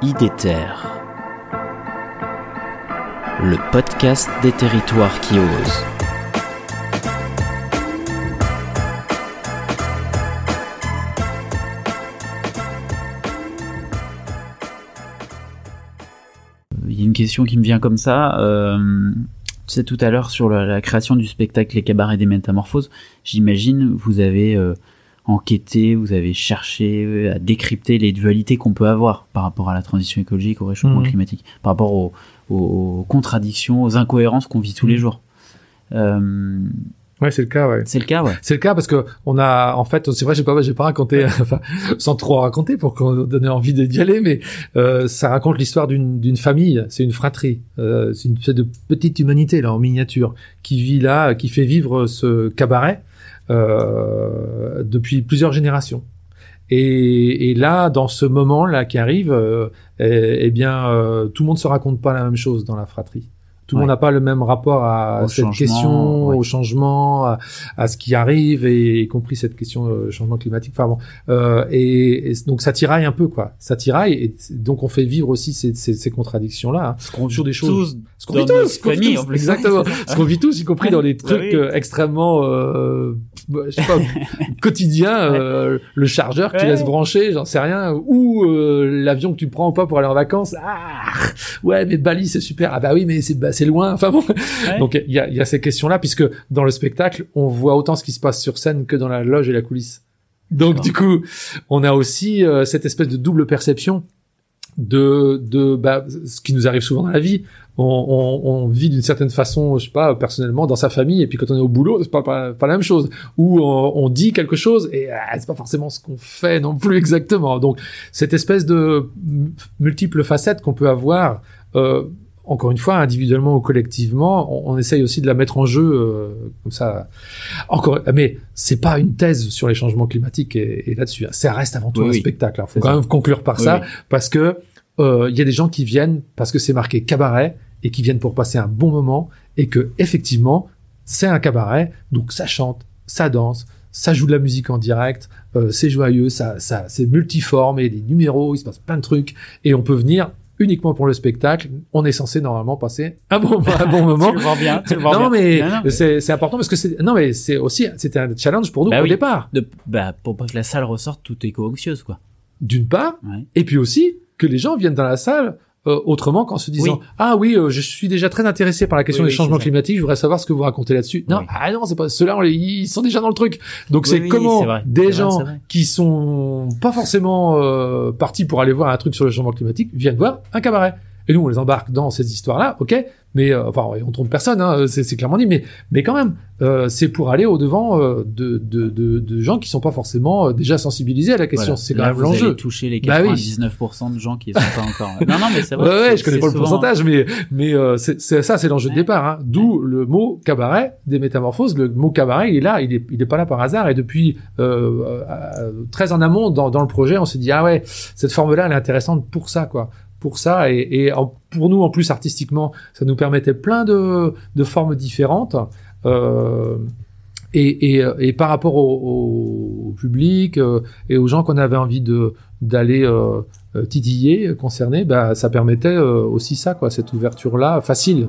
IDETER, le podcast des territoires qui osent. Il y a une question qui me vient comme ça. Euh, c'est tout à l'heure sur la, la création du spectacle Les Cabarets des Métamorphoses. J'imagine vous avez euh, enquêté, vous avez cherché euh, à décrypter les dualités qu'on peut avoir par rapport à la transition écologique, au réchauffement Mhm. climatique, par rapport aux, contradictions, aux incohérences qu'on vit tous les Mhm. jours. Euh, Ouais, c'est le cas, ouais. c'est le cas, ouais. C'est le cas parce que on a, en fait, c'est vrai, j'ai pas, j'ai pas raconté, enfin, sans trop raconter pour qu'on donne envie d'y aller, mais euh, ça raconte l'histoire d'une d'une famille. C'est une fratrie. Euh, c'est une espèce de petite humanité là en miniature qui vit là, qui fait vivre ce cabaret euh, depuis plusieurs générations. Et, et là, dans ce moment là qui arrive, euh, eh, eh bien, euh, tout le monde se raconte pas la même chose dans la fratrie. Tout le Ouais. monde n'a pas le même rapport à Au cette question, ouais. au changement, à, à ce qui arrive, et y compris cette question euh, changement climatique. Enfin bon, euh, et, et donc ça tiraille un peu quoi, ça tiraille, et donc on fait vivre aussi ces, ces, ces contradictions là. Ce qu'on des choses- Ce qu'on vit tous, ce qu'on vit tous, exactement. Ce qu'on vit tous, y compris dans des trucs oui. euh, extrêmement, euh, bah, je sais pas, quotidiens, euh, le chargeur que tu laisses brancher, j'en sais rien, ou euh, l'avion que tu prends ou pas pour aller en vacances. Ah, ouais, mais Bali c'est super. Ah bah oui, mais c'est bah, c'est loin. Enfin bon. Ouais. Donc il y a, il y a ces questions-là, puisque dans le spectacle, on voit autant ce qui se passe sur scène que dans la loge et la coulisse. Donc du coup, on a aussi euh, cette espèce de double perception de de bah, ce qui nous arrive souvent dans la vie. On, on, on vit d'une certaine façon, je sais pas, personnellement dans sa famille, et puis quand on est au boulot, c'est pas, pas pas la même chose. Ou on, on dit quelque chose et ah, c'est pas forcément ce qu'on fait non plus exactement. Donc cette espèce de multiples facettes qu'on peut avoir. Euh, encore une fois, individuellement ou collectivement, on, on essaye aussi de la mettre en jeu euh, comme ça. Encore, mais c'est pas une thèse sur les changements climatiques et, et là-dessus. hein. Ça reste avant tout Oui, un oui. spectacle. Il faut C'est quand ça. même conclure par Oui, ça parce que euh, il y a des gens qui viennent parce que c'est marqué cabaret et qui viennent pour passer un bon moment et que effectivement c'est un cabaret donc ça chante, ça danse, ça joue de la musique en direct, euh, c'est joyeux, ça, ça c'est multiforme et des numéros, il se passe plein de trucs et on peut venir uniquement pour le spectacle. On est censé normalement passer un bon, un bon moment. Tu le vois bien, tu le vois Non bien. mais, Non, mais- c'est c'est important parce que c'est non mais c'est aussi c'était un challenge pour nous Bah au oui. départ De- bah, pour pas que la salle ressorte toute éco-anxieuse, quoi. d'une part Ouais. et puis aussi que les gens viennent dans la salle euh, autrement qu'en se disant Oui. ah oui euh, je suis déjà très intéressé par la question Oui, des changements climatiques je voudrais savoir ce que vous racontez là-dessus non Oui. ah non c'est pas ceux-là on les- ils sont déjà dans le truc donc c'est comment des gens vrai. qui sont pas forcément euh, partis pour aller voir un truc sur le changement climatique viennent voir un cabaret et nous on les embarque dans ces histoires-là ok mais euh, enfin on trompe personne hein, c'est clairement dit mais mais quand même euh, c'est pour aller au devant euh, de, de, de de gens qui sont pas forcément euh, déjà sensibilisés à la question Voilà. c'est quand Là, même l'enjeu toucher les Bah oui. 99% de gens qui sont pas encore. Non, non, mais c'est Ouais, vrai. ouais, c'est- je connais pas le pourcentage, mais mais euh, c'est ça, c'est l'enjeu de Ouais. départ. Hein. D'où le mot cabaret des métamorphoses. Le mot cabaret, il est là, il est il est pas là par hasard. Et depuis euh, euh, très en amont dans dans le projet, on s'est dit ah ouais, cette forme-là, elle est intéressante pour ça, quoi. Pour ça et, et pour nous en plus artistiquement, ça nous permettait plein de de formes différentes. Euh, et, et, et par rapport au, au- public euh, et aux gens qu'on avait envie de d'aller euh, titiller, concerner, bah, ça permettait euh, aussi ça, quoi, cette ouverture-là facile.